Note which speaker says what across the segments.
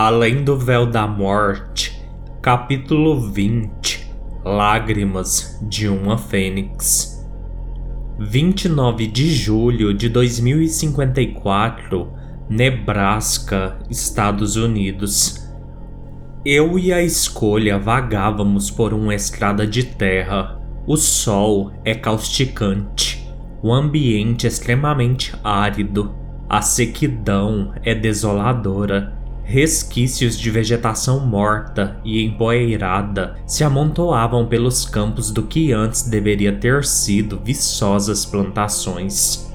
Speaker 1: Além do Véu da Morte, capítulo 20 Lágrimas de uma Fênix. 29 de julho de 2054, Nebraska, Estados Unidos. Eu e a escolha vagávamos por uma estrada de terra. O sol é causticante, o ambiente extremamente árido, a sequidão é desoladora Resquícios de vegetação morta e empoeirada se amontoavam pelos campos do que antes deveria ter sido viçosas plantações.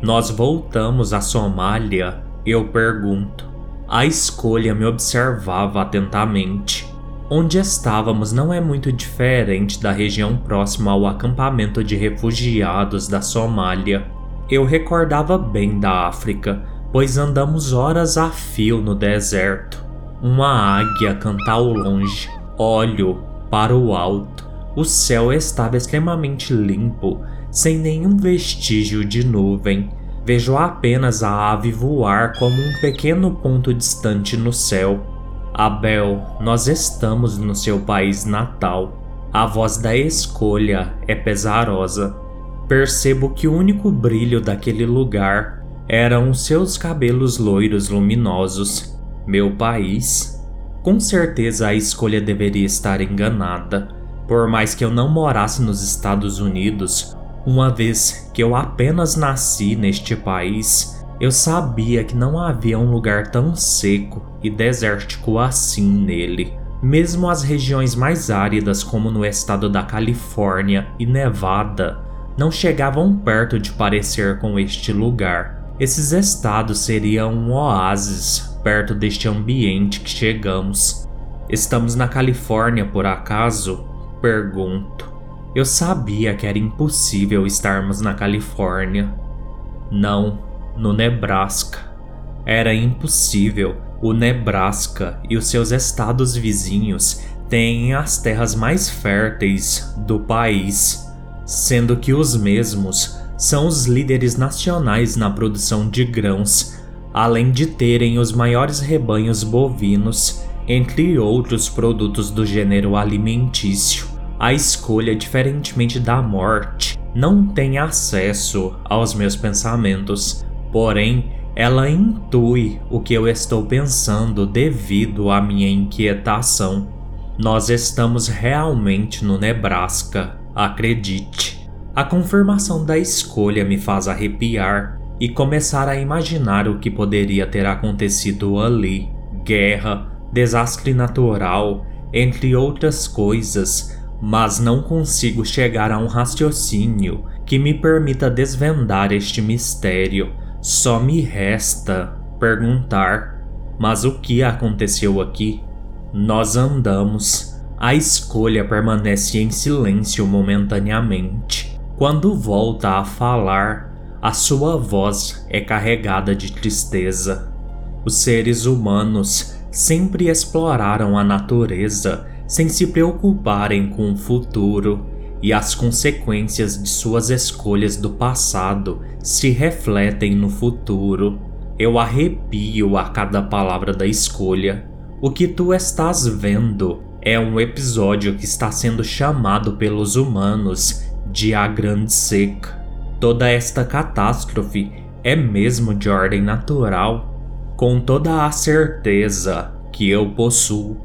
Speaker 1: Nós voltamos à Somália, eu pergunto. A escolha me observava atentamente. Onde estávamos não é muito diferente da região próxima ao acampamento de refugiados da Somália. Eu recordava bem da África, pois andamos horas a fio no deserto. Uma águia canta ao longe. Olho para o alto. O céu estava extremamente limpo, sem nenhum vestígio de nuvem. Vejo apenas a ave voar como um pequeno ponto distante no céu. Abel, nós estamos no seu país natal. A voz da escolha é pesarosa. Percebo que o único brilho daquele lugar eram seus cabelos loiros luminosos. Meu país? Com certeza a escolha deveria estar enganada. Por mais que eu não morasse nos Estados Unidos, uma vez que eu apenas nasci neste país, eu sabia que não havia um lugar tão seco e desértico assim nele. Mesmo as regiões mais áridas, como no estado da Califórnia e Nevada, não chegavam perto de parecer com este lugar. Esses estados seriam um oásis perto deste ambiente que chegamos. Estamos na Califórnia por acaso? Pergunto. Eu sabia que era impossível estarmos na Califórnia. Não, no Nebraska. Era impossível. O Nebraska e os seus estados vizinhos têm as terras mais férteis do país, sendo que os mesmos são os líderes nacionais na produção de grãos, além de terem os maiores rebanhos bovinos, entre outros produtos do gênero alimentício. A escolha, diferentemente da morte, não tem acesso aos meus pensamentos, porém, ela intui o que eu estou pensando devido à minha inquietação. Nós estamos realmente no Nebraska, acredite. A confirmação da escolha me faz arrepiar e começar a imaginar o que poderia ter acontecido ali: guerra, desastre natural, entre outras coisas, mas não consigo chegar a um raciocínio que me permita desvendar este mistério. Só me resta perguntar: mas o que aconteceu aqui? Nós andamos. A escolha permanece em silêncio momentaneamente. Quando volta a falar, a sua voz é carregada de tristeza. Os seres humanos sempre exploraram a natureza sem se preocuparem com o futuro, e as consequências de suas escolhas do passado se refletem no futuro. Eu arrepio a cada palavra da escolha. O que tu estás vendo é um episódio que está sendo chamado pelos humanos de A Grande Seca. Toda esta catástrofe é mesmo de ordem natural? Com toda a certeza que eu possuo,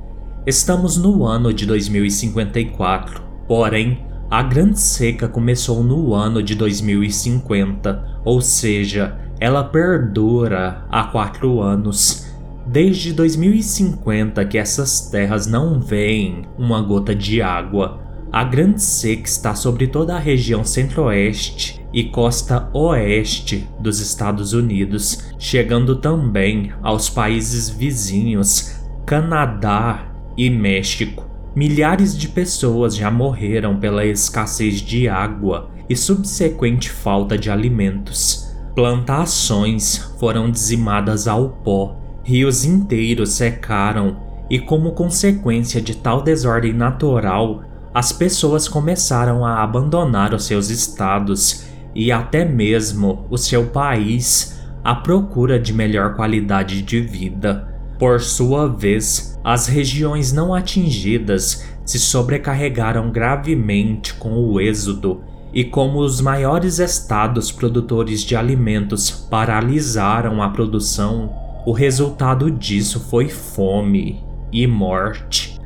Speaker 1: estamos no ano de 2054, porém, a Grande Seca começou no ano de 2050, ou seja, ela perdura há quatro anos. Desde 2050 que essas terras não veem uma gota de água. A Grande Seca está sobre toda a região centro-oeste e costa oeste dos Estados Unidos, chegando também aos países vizinhos Canadá e México. Milhares de pessoas já morreram pela escassez de água e subsequente falta de alimentos. Plantações foram dizimadas ao pó, rios inteiros secaram e, como consequência de tal desordem natural, as pessoas começaram a abandonar os seus estados e até mesmo o seu país à procura de melhor qualidade de vida. Por sua vez, as regiões não atingidas se sobrecarregaram gravemente com o êxodo e como os maiores estados produtores de alimentos paralisaram a produção, o resultado disso foi fome e morte.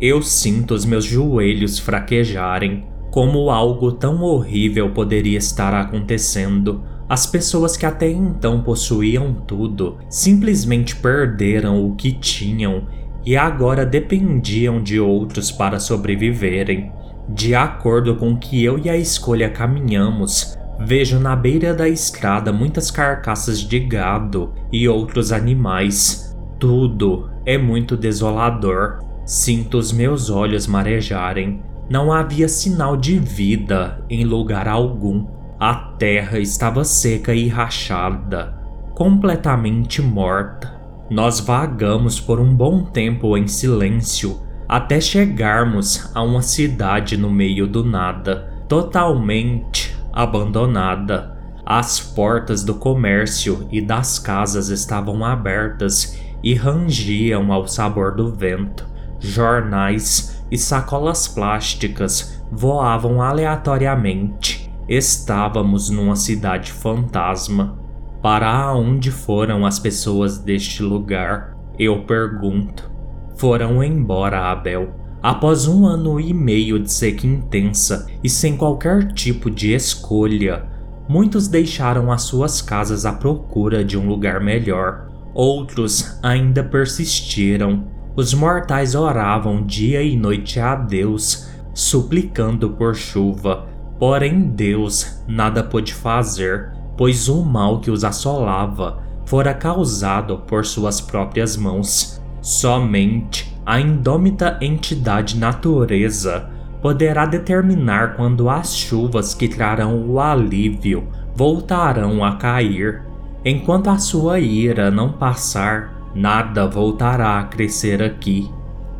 Speaker 1: Eu sinto os meus joelhos fraquejarem. Como algo tão horrível poderia estar acontecendo? As pessoas que até então possuíam tudo simplesmente perderam o que tinham e agora dependiam de outros para sobreviverem. De acordo com que eu e a escolha caminhamos, vejo na beira da estrada muitas carcaças de gado e outros animais. Tudo é muito desolador. Sinto os meus olhos marejarem. Não havia sinal de vida em lugar algum. A terra estava seca e rachada, completamente morta. Nós vagamos por um bom tempo em silêncio até chegarmos a uma cidade no meio do nada, totalmente abandonada. As portas do comércio e das casas estavam abertas e rangiam ao sabor do vento. Jornais e sacolas plásticas voavam aleatoriamente. Estávamos numa cidade fantasma. Para onde foram as pessoas deste lugar? Eu pergunto. Foram embora, Abel. Após um ano e meio de seca intensa e sem qualquer tipo de escolha, muitos deixaram as suas casas à procura de um lugar melhor. Outros ainda persistiram. Os mortais oravam dia e noite a Deus, suplicando por chuva. Porém, Deus nada pôde fazer, pois o mal que os assolava fora causado por suas próprias mãos. Somente a indômita entidade natureza poderá determinar quando as chuvas que trarão o alívio voltarão a cair. Enquanto a sua ira não passar, nada voltará a crescer aqui.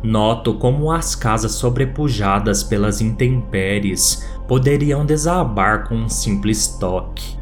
Speaker 1: Noto como as casas sobrepujadas pelas intempéries poderiam desabar com um simples toque.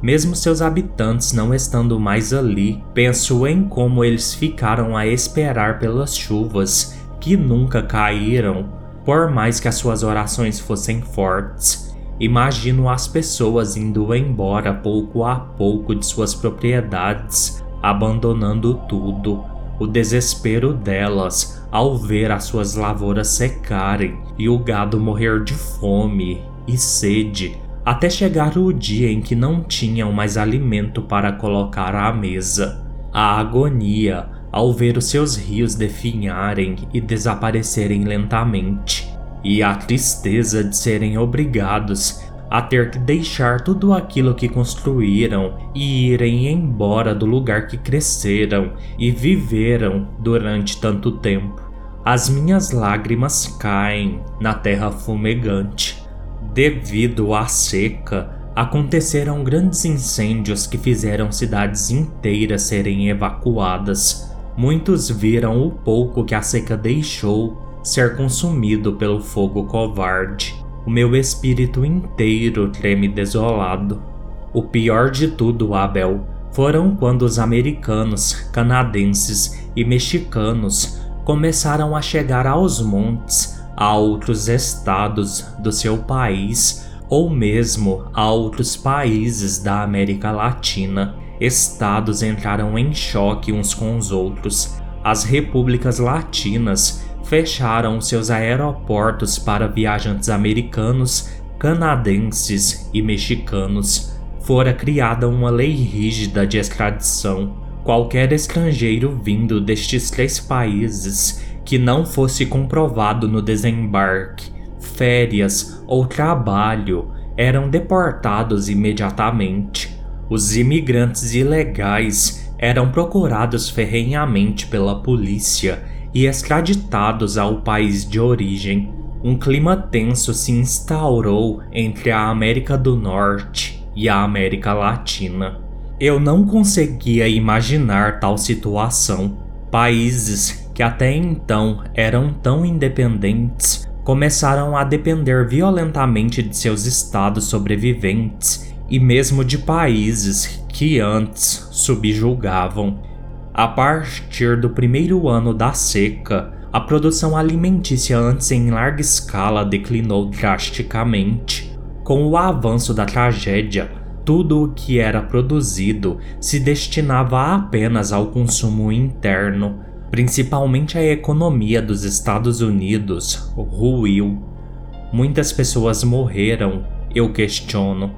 Speaker 1: Mesmo seus habitantes não estando mais ali, penso em como eles ficaram a esperar pelas chuvas que nunca caíram, por mais que as suas orações fossem fortes. Imagino as pessoas indo embora pouco a pouco de suas propriedades, abandonando tudo. O desespero delas ao ver as suas lavouras secarem e o gado morrer de fome e sede até chegar o dia em que não tinham mais alimento para colocar à mesa. A agonia ao ver os seus rios definharem e desaparecerem lentamente, e a tristeza de serem obrigados a ter que deixar tudo aquilo que construíram e irem embora do lugar que cresceram e viveram durante tanto tempo. As minhas lágrimas caem na terra fumegante Devido à seca, aconteceram grandes incêndios que fizeram cidades inteiras serem evacuadas. Muitos viram o pouco que a seca deixou ser consumido pelo fogo covarde. O meu espírito inteiro treme desolado. O pior de tudo, Abel, foram quando os americanos, canadenses e mexicanos começaram a chegar aos montes a outros estados do seu país ou mesmo a outros países da América Latina. Estados entraram em choque uns com os outros. As repúblicas latinas fecharam seus aeroportos para viajantes americanos, canadenses e mexicanos. Fora criada uma lei rígida de extradição. Qualquer estrangeiro vindo destes três países que não fosse comprovado no desembarque, férias ou trabalho eram deportados imediatamente. Os imigrantes ilegais eram procurados ferrenhamente pela polícia e extraditados ao país de origem. Um clima tenso se instaurou entre a América do Norte e a América Latina. Eu não conseguia imaginar tal situação. Países que até então eram tão independentes, começaram a depender violentamente de seus estados sobreviventes e mesmo de países que antes subjugavam. A partir do primeiro ano da seca, a produção alimentícia antes em larga escala declinou drasticamente. Com o avanço da tragédia, tudo o que era produzido se destinava apenas ao consumo interno, principalmente a economia dos Estados Unidos ruiu. Muitas pessoas morreram, eu questiono.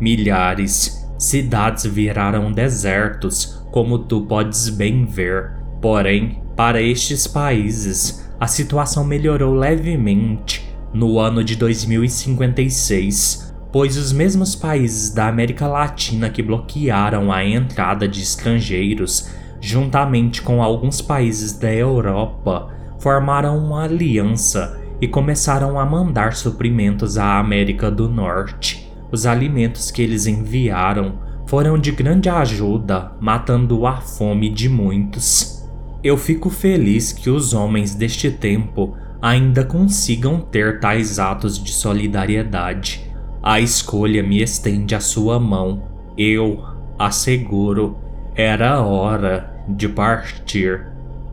Speaker 1: Milhares, cidades viraram desertos, como tu podes bem ver. Porém, para estes países, a situação melhorou levemente no ano de 2056, pois os mesmos países da América Latina que bloquearam a entrada de estrangeiros, juntamente com alguns países da Europa, formaram uma aliança e começaram a mandar suprimentos à América do Norte. Os alimentos que eles enviaram foram de grande ajuda, matando a fome de muitos. Eu fico feliz que os homens deste tempo ainda consigam ter tais atos de solidariedade. A escolha me estende a sua mão. Eu asseguro, era hora de partir.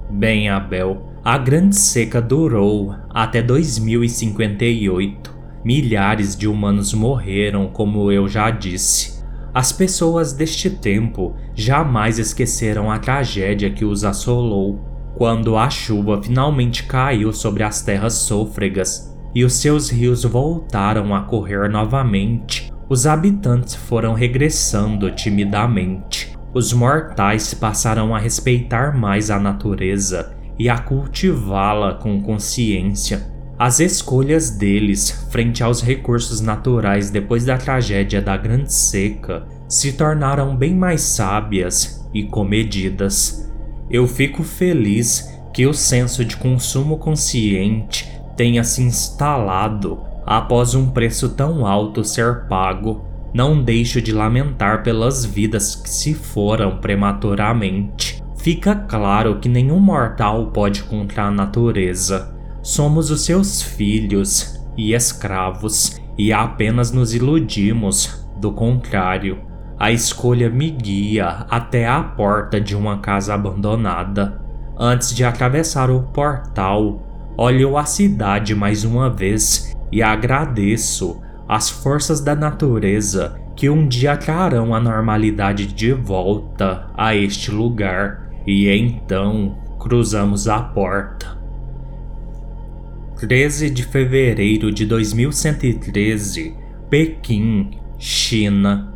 Speaker 1: Bem, Abel, a grande seca durou até 2058. Milhares de humanos morreram, como eu já disse. As pessoas deste tempo jamais esqueceram a tragédia que os assolou quando a chuva finalmente caiu sobre as terras sôfregas e os seus rios voltaram a correr novamente. Os habitantes foram regressando timidamente. Os mortais passaram a respeitar mais a natureza e a cultivá-la com consciência. As escolhas deles frente aos recursos naturais depois da tragédia da Grande Seca se tornaram bem mais sábias e comedidas. Eu fico feliz que o senso de consumo consciente tenha se instalado após um preço tão alto ser pago. Não deixo de lamentar pelas vidas que se foram prematuramente. Fica claro que nenhum mortal pode contra a natureza Somos os seus filhos e escravos, e apenas nos iludimos. Do contrário, a escolha me guia até a porta de uma casa abandonada. Antes de atravessar o portal, olho a cidade mais uma vez e agradeço às forças da natureza que um dia trarão a normalidade de volta a este lugar. E então cruzamos a porta. 13 de fevereiro de 2113, Pequim, China.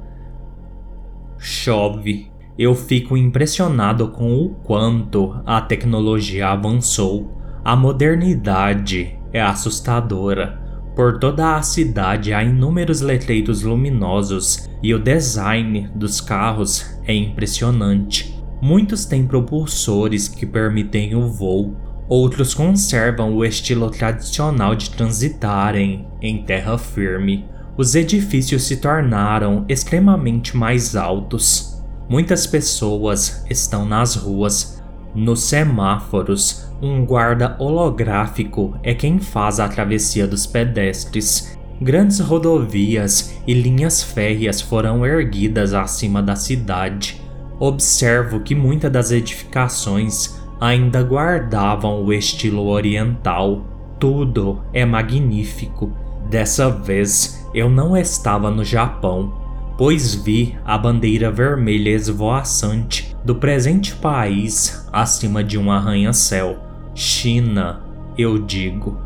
Speaker 1: Chove. Eu fico impressionado com o quanto a tecnologia avançou. A modernidade é assustadora. Por toda a cidade há inúmeros letreiros luminosos e o design dos carros é impressionante. Muitos têm propulsores que permitem o voo, Outros conservam o estilo tradicional de transitarem em terra firme. Os edifícios se tornaram extremamente mais altos. Muitas pessoas estão nas ruas. Nos semáforos, um guarda holográfico é quem faz a travessia dos pedestres. Grandes rodovias e linhas férreas foram erguidas acima da cidade. Observo que muitas das edificações ainda guardavam o estilo oriental. Tudo é magnífico. Dessa vez eu não estava no Japão, pois vi a bandeira vermelha esvoaçante do presente país acima de um arranha-céu. China, eu digo.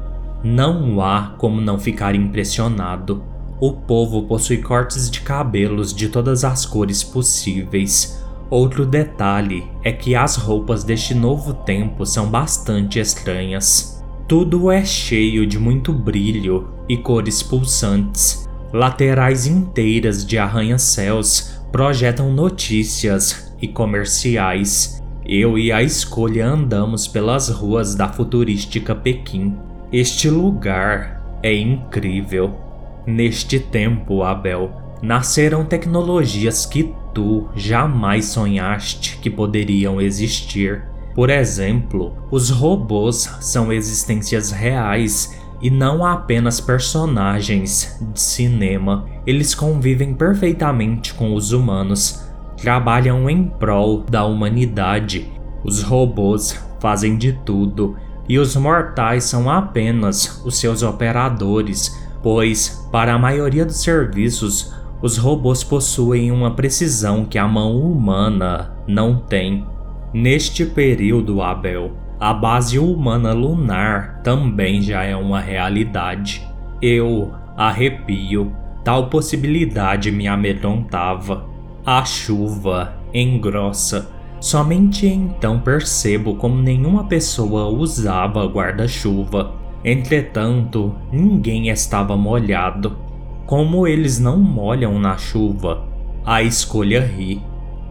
Speaker 1: Não há como não ficar impressionado. O povo possui cortes de cabelos de todas as cores possíveis Outro detalhe é que as roupas deste novo tempo são bastante estranhas. Tudo é cheio de muito brilho e cores pulsantes. Laterais inteiras de arranha-céus projetam notícias e comerciais. Eu e a escolha andamos pelas ruas da futurística Pequim. Este lugar é incrível. Neste tempo, Abel, nasceram tecnologias que tu jamais sonhaste que poderiam existir. Por exemplo, os robôs são existências reais e não apenas personagens de cinema. Eles convivem perfeitamente com os humanos. trabalham em prol da humanidade. Os robôs fazem de tudo e os mortais são apenas os seus operadores, pois, para a maioria dos serviços, os robôs possuem uma precisão que a mão humana não tem. Neste período, Abel, a base humana lunar também já é uma realidade. Eu arrepio, tal possibilidade me amedrontava. A chuva engrossa. Somente então percebo como nenhuma pessoa usava guarda-chuva. Entretanto, ninguém estava molhado. Como eles não molham na chuva, a escolha ri.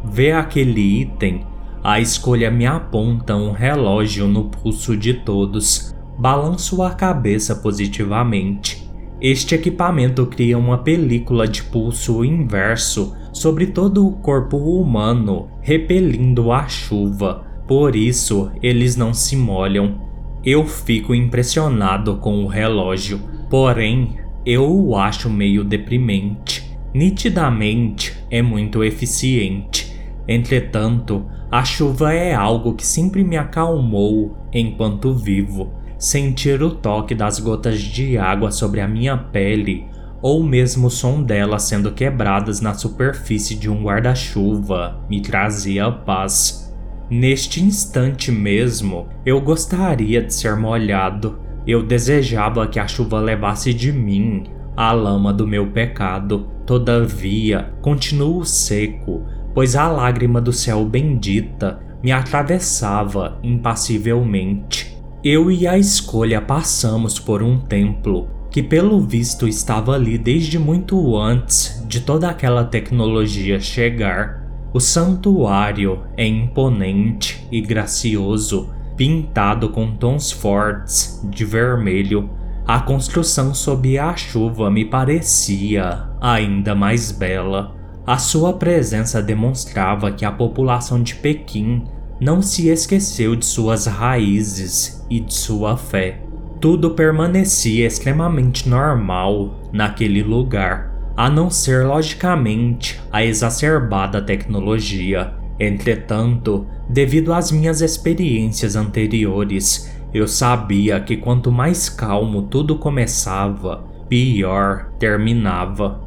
Speaker 1: Vê aquele item, a escolha me aponta um relógio no pulso de todos. Balanço a cabeça positivamente. Este equipamento cria uma película de pulso inverso sobre todo o corpo humano, repelindo a chuva. Por isso, eles não se molham. Eu fico impressionado com o relógio, porém, eu o acho meio deprimente. Nitidamente é muito eficiente. Entretanto, a chuva é algo que sempre me acalmou enquanto vivo. Sentir o toque das gotas de água sobre a minha pele, ou mesmo o som delas sendo quebradas na superfície de um guarda-chuva, me trazia paz. Neste instante mesmo, eu gostaria de ser molhado, eu desejava que a chuva levasse de mim a lama do meu pecado. Todavia, continuo seco, pois a lágrima do céu bendita me atravessava impassivelmente. Eu e a escolha passamos por um templo que, pelo visto, estava ali desde muito antes de toda aquela tecnologia chegar. O santuário é imponente e gracioso pintado com tons fortes de vermelho. A construção sob a chuva me parecia ainda mais bela. A sua presença demonstrava que a população de Pequim não se esqueceu de suas raízes e de sua fé. Tudo permanecia extremamente normal naquele lugar, a não ser logicamente a exacerbada tecnologia Entretanto, devido às minhas experiências anteriores, eu sabia que quanto mais calmo tudo começava, pior terminava.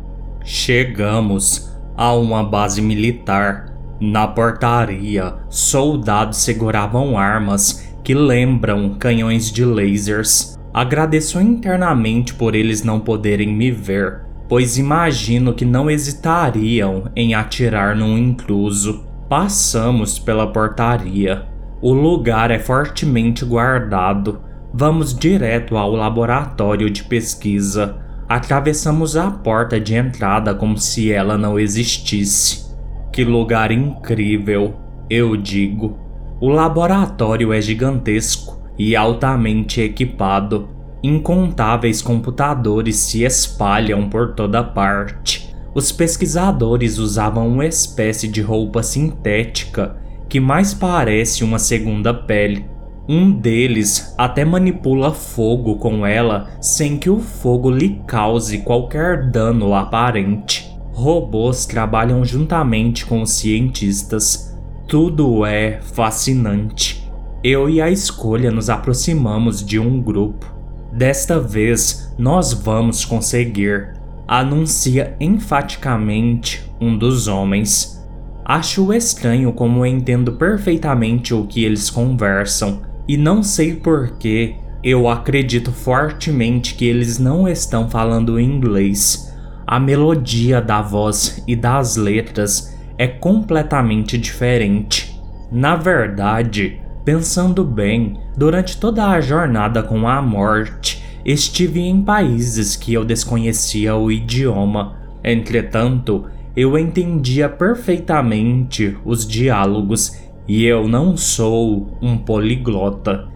Speaker 1: Chegamos a uma base militar. Na portaria, soldados seguravam armas que lembram canhões de lasers. Agradeço internamente por eles não poderem me ver, pois imagino que não hesitariam em atirar num intruso. Passamos pela portaria. O lugar é fortemente guardado. Vamos direto ao laboratório de pesquisa. Atravessamos a porta de entrada como se ela não existisse. Que lugar incrível, eu digo. O laboratório é gigantesco e altamente equipado. Incontáveis computadores se espalham por toda parte. Os pesquisadores usavam uma espécie de roupa sintética que mais parece uma segunda pele. Um deles até manipula fogo com ela sem que o fogo lhe cause qualquer dano aparente. Robôs trabalham juntamente com os cientistas. Tudo é fascinante. Eu e a escolha nos aproximamos de um grupo. Desta vez, nós vamos conseguir anuncia enfaticamente um dos homens. Acho estranho como entendo perfeitamente o que eles conversam, e não sei porquê, eu acredito fortemente que eles não estão falando inglês. A melodia da voz e das letras é completamente diferente. Na verdade, pensando bem, durante toda a jornada com a morte, estive em países que eu desconhecia o idioma. Entretanto, eu entendia perfeitamente os diálogos e eu não sou um poliglota.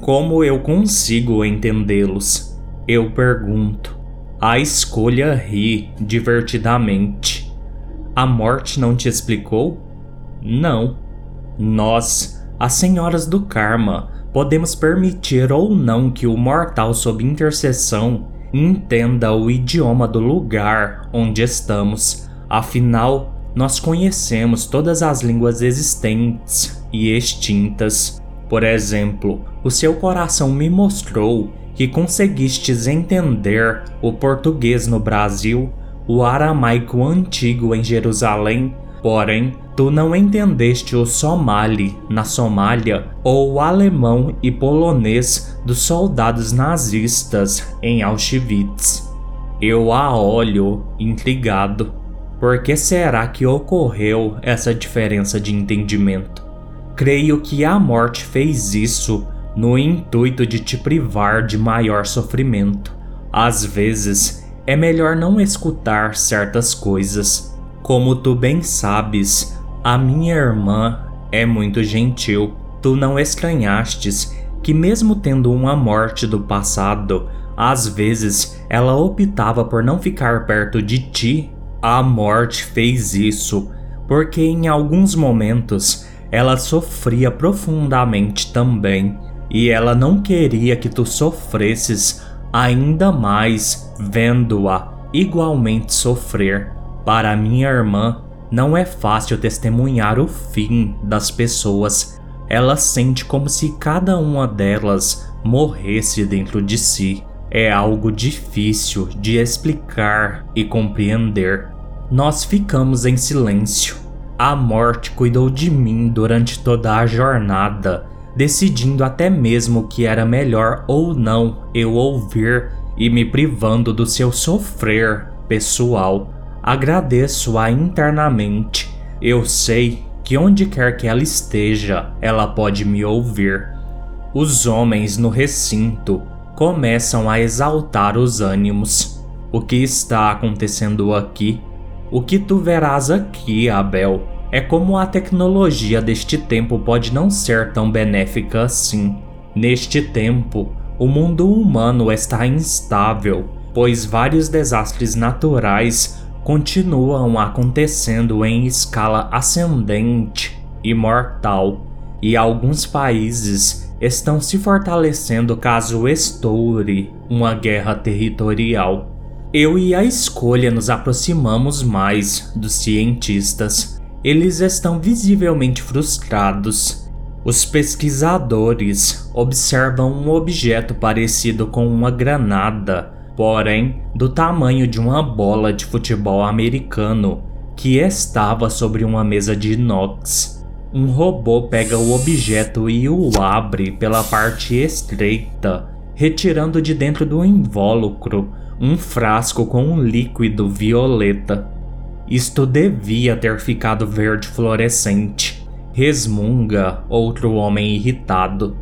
Speaker 1: Como eu consigo entendê-los? Eu pergunto. A escolha ri divertidamente. A morte não te explicou? Não. Nós, as senhoras do karma, podemos permitir ou não que o mortal sob intercessão entenda o idioma do lugar onde estamos. Afinal, nós conhecemos todas as línguas existentes e extintas. Por exemplo, o seu coração me mostrou que conseguistes entender o português no Brasil, o aramaico antigo em Jerusalém, porém tu não entendeste o somali na Somália ou o alemão e polonês dos soldados nazistas em Auschwitz. Eu a olho intrigado. Por que será que ocorreu essa diferença de entendimento? Creio que a morte fez isso no intuito de te privar de maior sofrimento. Às vezes, é melhor não escutar certas coisas. Como tu bem sabes, a minha irmã é muito gentil. Tu não estranhastes que, mesmo tendo uma morte do passado, às vezes ela optava por não ficar perto de ti. A morte fez isso porque em alguns momentos ela sofria profundamente também e ela não queria que tu sofresses ainda mais vendo-a igualmente sofrer. Para minha irmã, não é fácil testemunhar o fim das pessoas. Ela sente como se cada uma delas morresse dentro de si é algo difícil de explicar e compreender. Nós ficamos em silêncio. A morte cuidou de mim durante toda a jornada, decidindo até mesmo que era melhor ou não eu ouvir e me privando do seu sofrer pessoal. Agradeço-a internamente. Eu sei que onde quer que ela esteja, ela pode me ouvir. Os homens no recinto começam a exaltar os ânimos. O que está acontecendo aqui? O que tu verás aqui, Abel, é como a tecnologia deste tempo pode não ser tão benéfica assim. Neste tempo, o mundo humano está instável, pois vários desastres naturais continuam acontecendo em escala ascendente e mortal, e alguns países estão se fortalecendo caso estoure uma guerra territorial. Eu e a escolha nos aproximamos mais dos cientistas. Eles estão visivelmente frustrados. Os pesquisadores observam um objeto parecido com uma granada, porém do tamanho de uma bola de futebol americano, que estava sobre uma mesa de inox. Um robô pega o objeto e o abre pela parte estreita, retirando de dentro do invólucro um frasco com um líquido violeta. Isto devia ter ficado verde fluorescente. Resmunga outro homem irritado.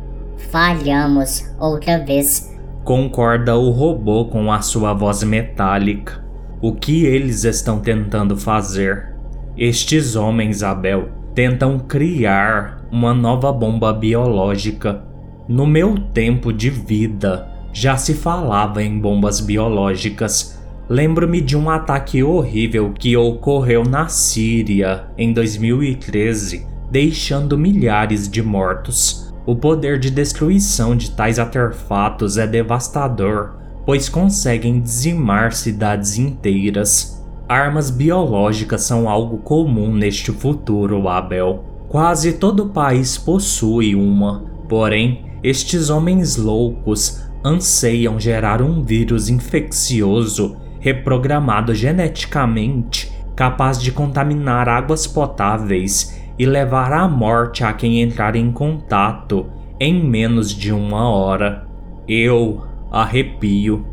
Speaker 2: Falhamos outra vez.
Speaker 1: Concorda o robô com a sua voz metálica. O que eles estão tentando fazer? Estes homens, Abel, tentam criar uma nova bomba biológica. No meu tempo de vida, já se falava em bombas biológicas. Lembro-me de um ataque horrível que ocorreu na Síria em 2013, deixando milhares de mortos. O poder de destruição de tais artefatos é devastador, pois conseguem dizimar cidades inteiras. Armas biológicas são algo comum neste futuro, Abel. Quase todo país possui uma, porém, estes homens loucos anseiam gerar um vírus infeccioso reprogramado geneticamente capaz de contaminar águas potáveis e levar à morte a quem entrar em contato em menos de uma hora. Eu arrepio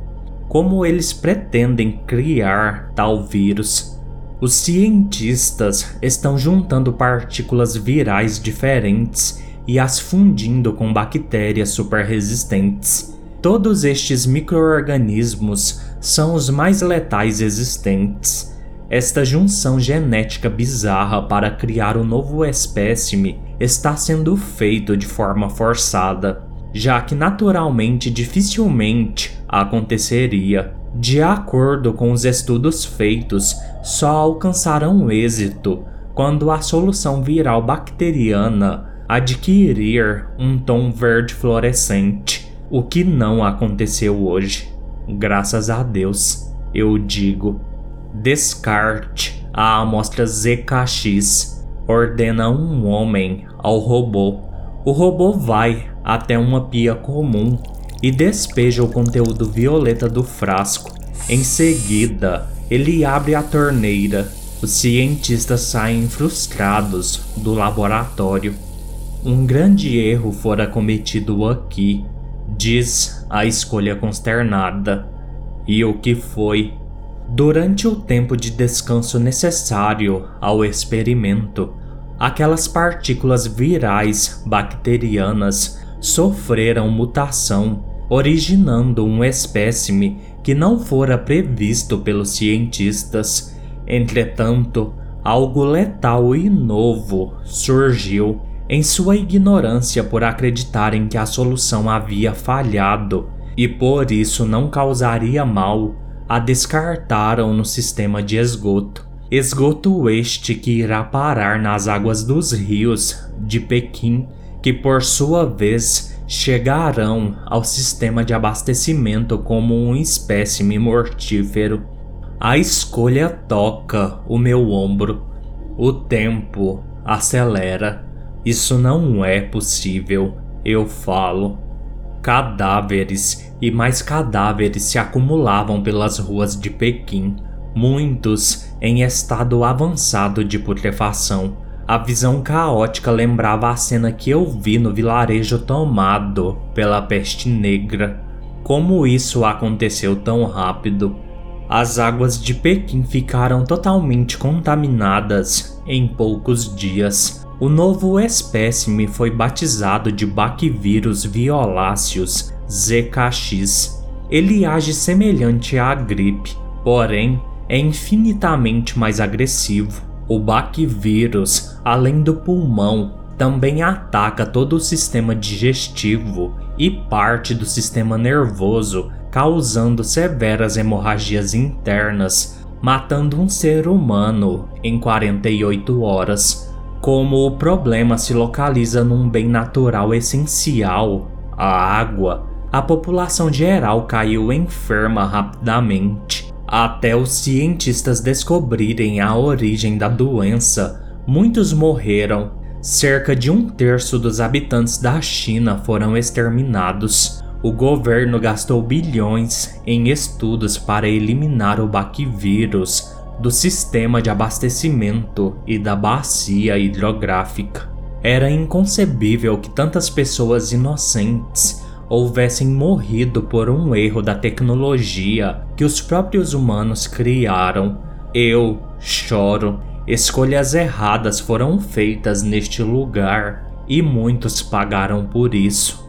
Speaker 1: como eles pretendem criar tal vírus. Os cientistas estão juntando partículas virais diferentes e as fundindo com bactérias superresistentes. Todos estes microorganismos são os mais letais existentes. Esta junção genética bizarra para criar um novo espécime está sendo feito de forma forçada já que naturalmente dificilmente aconteceria. De acordo com os estudos feitos, só alcançarão êxito quando a solução viral bacteriana adquirir um tom verde fluorescente, o que não aconteceu hoje. Graças a Deus, eu digo. Descarte a amostra ZKX ordena um homem ao robô. O robô vai até uma pia comum e despeja o conteúdo violeta do frasco. Em seguida, ele abre a torneira. Os cientistas saem frustrados do laboratório. Um grande erro fora cometido aqui, diz a escolha consternada. E o que foi? Durante o tempo de descanso necessário ao experimento, aquelas partículas virais bacterianas sofreram mutação, originando um espécime que não fora previsto pelos cientistas. Entretanto, algo letal e novo surgiu em sua ignorância por acreditarem que a solução havia falhado e por isso não causaria mal, a descartaram no sistema de esgoto. Esgoto este que irá parar nas águas dos rios de Pequim, que por sua vez chegarão ao sistema de abastecimento como um espécime mortífero. A escolha toca o meu ombro. O tempo acelera. Isso não é possível, eu falo. Cadáveres e mais cadáveres se acumulavam pelas ruas de Pequim, muitos em estado avançado de putrefação. A visão caótica lembrava a cena que eu vi no vilarejo tomado pela peste negra. Como isso aconteceu tão rápido? As águas de Pequim ficaram totalmente contaminadas em poucos dias. O novo espécime foi batizado de Baquivírus violáceos ZKX. Ele age semelhante à gripe, porém é infinitamente mais agressivo. O baquivírus, além do pulmão, também ataca todo o sistema digestivo e parte do sistema nervoso, causando severas hemorragias internas, matando um ser humano em 48 horas. Como o problema se localiza num bem natural essencial, a água, a população geral caiu enferma rapidamente. Até os cientistas descobrirem a origem da doença, muitos morreram. Cerca de um terço dos habitantes da China foram exterminados. O governo gastou bilhões em estudos para eliminar o baquivírus do sistema de abastecimento e da bacia hidrográfica. Era inconcebível que tantas pessoas inocentes houvessem morrido por um erro da tecnologia que os próprios humanos criaram. Eu choro. Escolhas erradas foram feitas neste lugar e muitos pagaram por isso.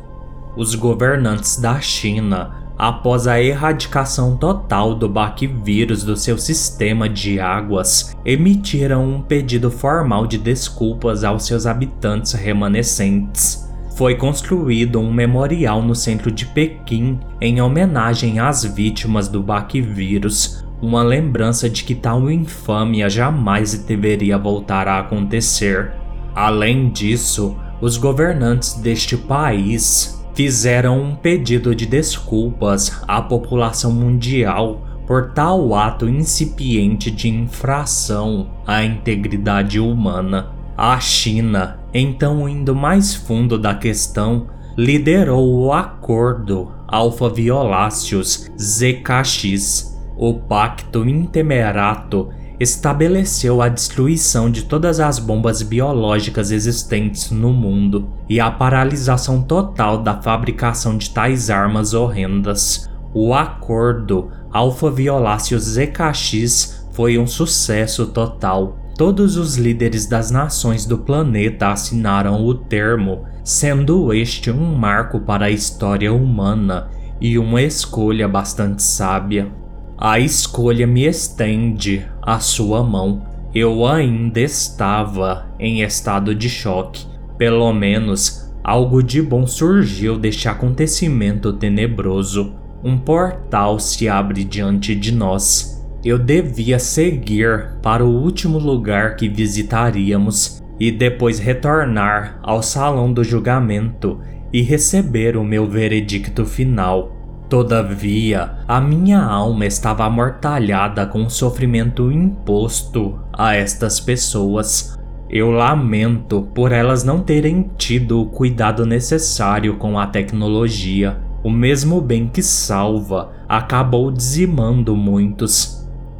Speaker 1: Os governantes da China após a erradicação total do baquivírus do seu sistema de águas, emitiram um pedido formal de desculpas aos seus habitantes remanescentes. Foi construído um memorial no centro de Pequim em homenagem às vítimas do baquivírus, uma lembrança de que tal infâmia jamais deveria voltar a acontecer. Além disso, os governantes deste país fizeram um pedido de desculpas à população mundial por tal ato incipiente de infração à integridade humana. A China, então indo mais fundo da questão, liderou o Acordo Alpha Violáceos ZKX, o Pacto Intemerato estabeleceu a destruição de todas as bombas biológicas existentes no mundo e a paralisação total da fabricação de tais armas horrendas. O acordo Alpha Violáceos ZKX foi um sucesso total. Todos os líderes das nações do planeta assinaram o termo, sendo este um marco para a história humana e uma escolha bastante sábia. A escolha me estende a sua mão. Eu ainda estava em estado de choque. Pelo menos algo de bom surgiu deste acontecimento tenebroso. Um portal se abre diante de nós. Eu devia seguir para o último lugar que visitaríamos e depois retornar ao salão do julgamento e receber o meu veredicto final. Todavia, a minha alma estava amortalhada com o sofrimento imposto a estas pessoas. Eu lamento por elas não terem tido o cuidado necessário com a tecnologia. O mesmo bem que salva acabou dizimando muitos.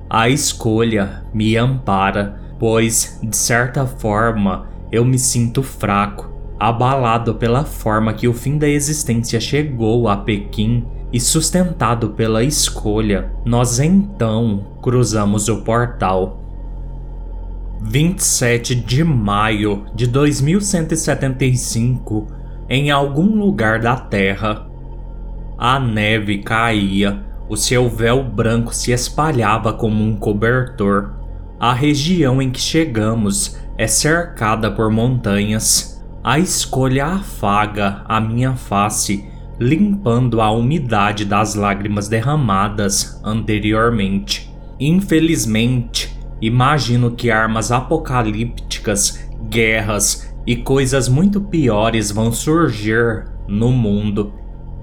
Speaker 1: A escolha me ampara, pois, de certa forma, eu me sinto fraco, abalado pela forma que o fim da existência chegou a Pequim e sustentado pela escolha, nós então cruzamos o portal. 27 de maio de 2175, em algum lugar da Terra. A neve caía, o seu véu branco se espalhava como um cobertor. A região em que chegamos é cercada por montanhas. A escolha afaga a minha face limpando a umidade das lágrimas derramadas anteriormente. Infelizmente, imagino que armas apocalípticas, guerras e coisas muito piores vão surgir no mundo.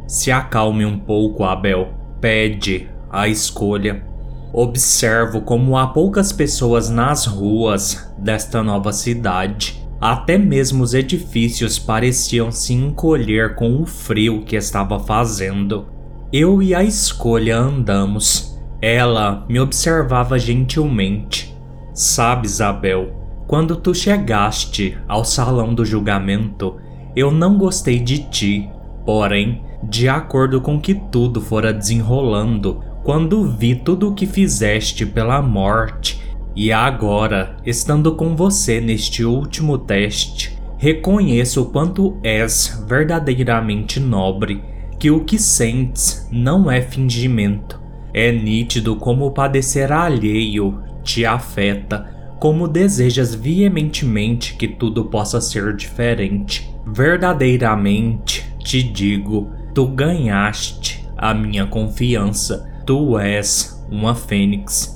Speaker 1: Se acalme um pouco, Abel. Pede a escolha. Observo como há poucas pessoas nas ruas desta nova cidade até mesmo os edifícios pareciam se encolher com o frio que estava fazendo. Eu e a escolha andamos. Ela me observava gentilmente. Sabe, Isabel, quando tu chegaste ao salão do julgamento, eu não gostei de ti. Porém, de acordo com que tudo fora desenrolando, quando vi tudo o que fizeste pela morte e agora, estando com você neste último teste, reconheço o quanto és verdadeiramente nobre, que o que sentes não é fingimento. É nítido como o padecer alheio te afeta, como desejas veementemente que tudo possa ser diferente. Verdadeiramente te digo, tu ganhaste a minha confiança. Tu és uma fênix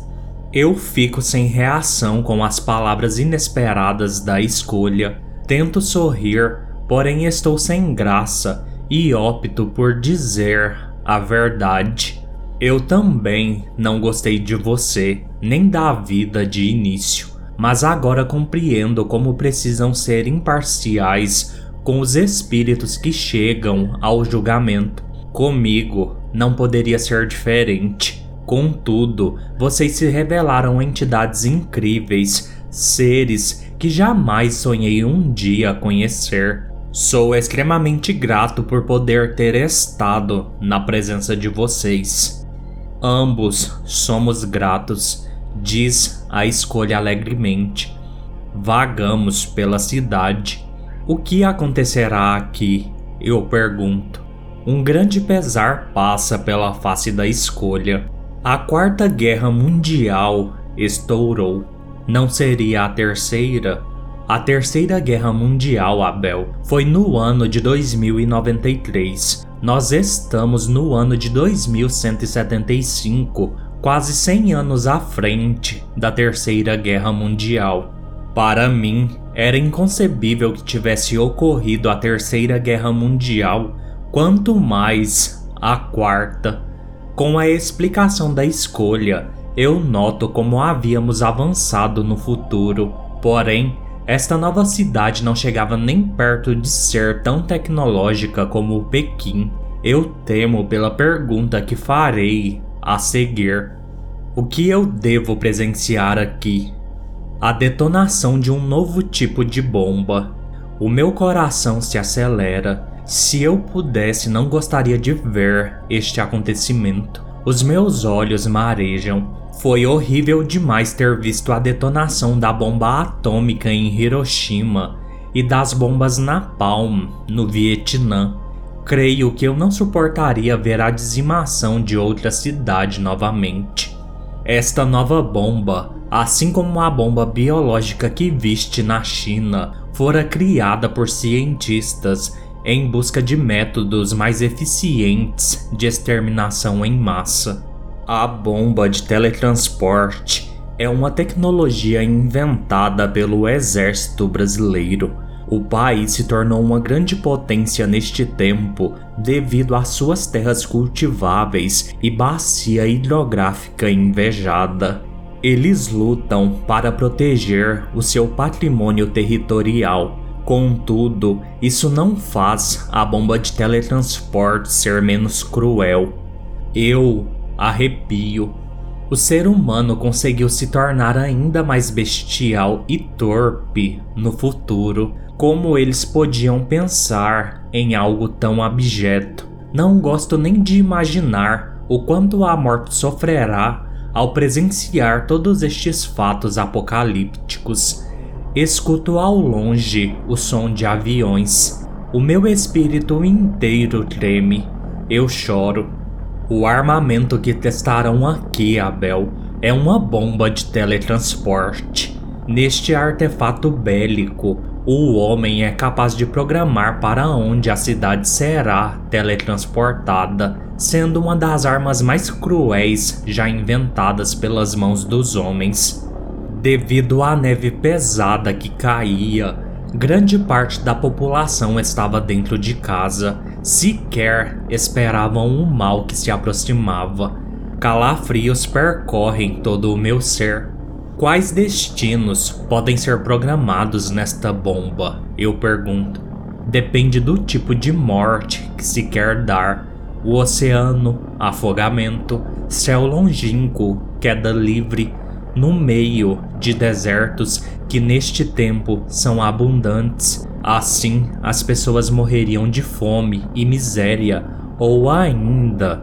Speaker 1: eu fico sem reação com as palavras inesperadas da escolha. Tento sorrir, porém estou sem graça e opto por dizer a verdade. Eu também não gostei de você, nem da vida de início, mas agora compreendo como precisam ser imparciais com os espíritos que chegam ao julgamento. Comigo não poderia ser diferente. Contudo, vocês se revelaram entidades incríveis, seres que jamais sonhei um dia conhecer. Sou extremamente grato por poder ter estado na presença de vocês. Ambos somos gratos, diz a escolha alegremente. Vagamos pela cidade. O que acontecerá aqui? Eu pergunto. Um grande pesar passa pela face da escolha. A Quarta Guerra Mundial estourou. Não seria a terceira? A Terceira Guerra Mundial, Abel, foi no ano de 2093. Nós estamos no ano de 2175, quase 100 anos à frente da Terceira Guerra Mundial. Para mim, era inconcebível que tivesse ocorrido a Terceira Guerra Mundial, quanto mais a Quarta. Com a explicação da escolha, eu noto como havíamos avançado no futuro. Porém, esta nova cidade não chegava nem perto de ser tão tecnológica como Pequim. Eu temo pela pergunta que farei a seguir. O que eu devo presenciar aqui? A detonação de um novo tipo de bomba. O meu coração se acelera se eu pudesse, não gostaria de ver este acontecimento. Os meus olhos marejam. Foi horrível demais ter visto a detonação da bomba atômica em Hiroshima e das bombas Napalm no Vietnã. Creio que eu não suportaria ver a dizimação de outra cidade novamente. Esta nova bomba, assim como a bomba biológica que viste na China, fora criada por cientistas em busca de métodos mais eficientes de exterminação em massa. A bomba de teletransporte é uma tecnologia inventada pelo exército brasileiro. O país se tornou uma grande potência neste tempo devido às suas terras cultiváveis e bacia hidrográfica invejada. Eles lutam para proteger o seu patrimônio territorial. Contudo, isso não faz a bomba de teletransporte ser menos cruel. Eu arrepio. O ser humano conseguiu se tornar ainda mais bestial e torpe no futuro como eles podiam pensar em algo tão abjeto? Não gosto nem de imaginar o quanto a morte sofrerá ao presenciar todos estes fatos apocalípticos. Escuto ao longe o som de aviões. O meu espírito inteiro treme. Eu choro. O armamento que testaram aqui, Abel, é uma bomba de teletransporte. Neste artefato bélico, o homem é capaz de programar para onde a cidade será teletransportada, sendo uma das armas mais cruéis já inventadas pelas mãos dos homens. Devido à neve pesada que caía, grande parte da população estava dentro de casa, sequer esperavam o mal que se aproximava. Calafrios percorrem todo o meu ser Quais destinos podem ser programados nesta bomba? Eu pergunto. Depende do tipo de morte que se quer dar. O oceano, afogamento, céu longínquo, queda livre, no meio de desertos que neste tempo são abundantes. Assim, as pessoas morreriam de fome e miséria, ou ainda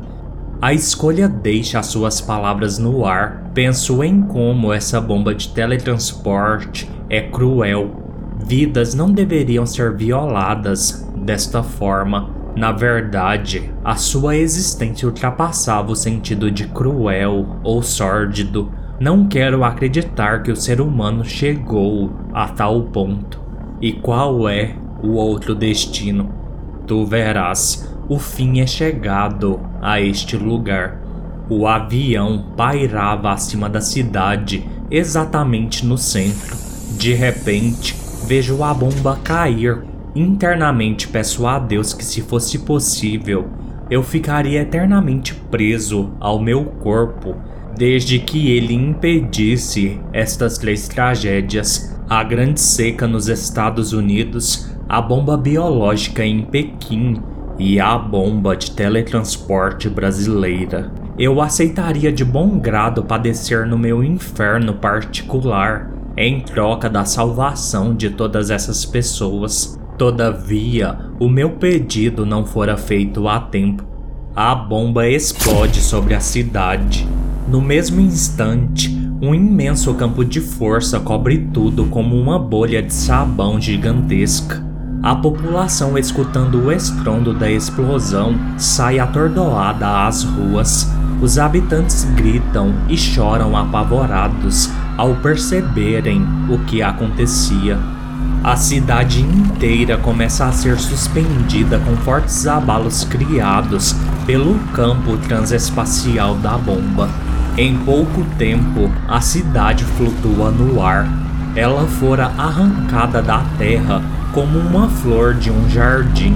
Speaker 1: a escolha deixa as suas palavras no ar. Penso em como essa bomba de teletransporte é cruel. Vidas não deveriam ser violadas desta forma. Na verdade, a sua existência ultrapassava o sentido de cruel ou sórdido. Não quero acreditar que o ser humano chegou a tal ponto. E qual é o outro destino? Tu verás o fim é chegado a este lugar. O avião pairava acima da cidade, exatamente no centro. De repente, vejo a bomba cair. Internamente peço a Deus que, se fosse possível, eu ficaria eternamente preso ao meu corpo, desde que ele impedisse estas três tragédias: a Grande Seca nos Estados Unidos, a bomba biológica em Pequim e a bomba de teletransporte brasileira. Eu aceitaria de bom grado padecer no meu inferno particular em troca da salvação de todas essas pessoas. Todavia, o meu pedido não fora feito a tempo. A bomba explode sobre a cidade. No mesmo instante, um imenso campo de força cobre tudo como uma bolha de sabão gigantesca. A população, escutando o estrondo da explosão, sai atordoada às ruas. Os habitantes gritam e choram apavorados ao perceberem o que acontecia. A cidade inteira começa a ser suspendida com fortes abalos criados pelo campo transespacial da bomba. Em pouco tempo, a cidade flutua no ar. Ela fora arrancada da terra como uma flor de um jardim.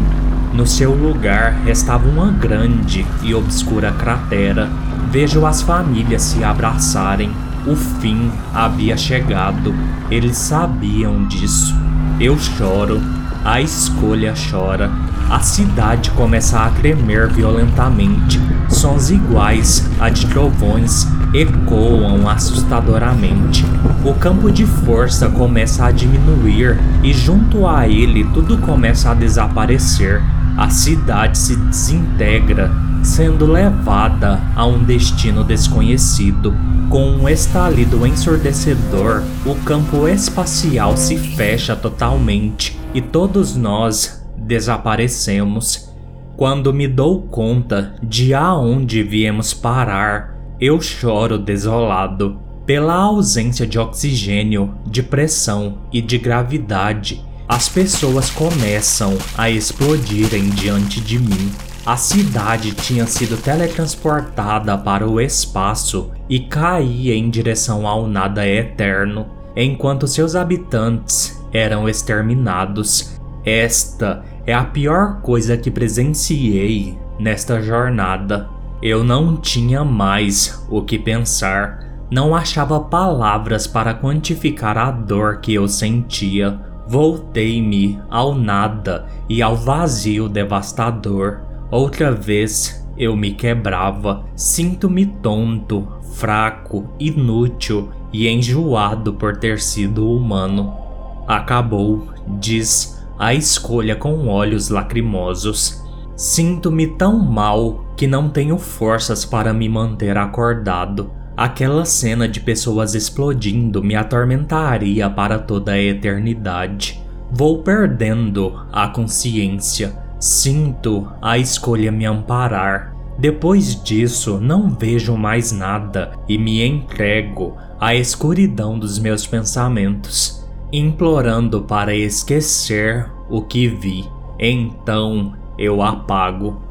Speaker 1: No seu lugar restava uma grande e obscura cratera. Vejo as famílias se abraçarem. O fim havia chegado. Eles sabiam disso. Eu choro. A escolha chora. A cidade começa a tremer violentamente. Sons iguais a de trovões ecoam assustadoramente. O campo de força começa a diminuir e, junto a ele, tudo começa a desaparecer. A cidade se desintegra, sendo levada a um destino desconhecido. Com um estalido ensurdecedor, o campo espacial se fecha totalmente e todos nós desaparecemos. Quando me dou conta de aonde viemos parar, eu choro desolado pela ausência de oxigênio, de pressão e de gravidade. As pessoas começam a explodirem diante de mim. A cidade tinha sido teletransportada para o espaço e caía em direção ao nada eterno, enquanto seus habitantes eram exterminados. Esta é a pior coisa que presenciei nesta jornada. Eu não tinha mais o que pensar, não achava palavras para quantificar a dor que eu sentia. Voltei-me ao nada e ao vazio devastador. Outra vez eu me quebrava, sinto-me tonto, fraco, inútil e enjoado por ter sido humano. Acabou, diz a escolha com olhos lacrimosos. Sinto-me tão mal que não tenho forças para me manter acordado. Aquela cena de pessoas explodindo me atormentaria para toda a eternidade. Vou perdendo a consciência. Sinto a escolha me amparar. Depois disso, não vejo mais nada e me entrego à escuridão dos meus pensamentos, implorando para esquecer o que vi. Então eu apago.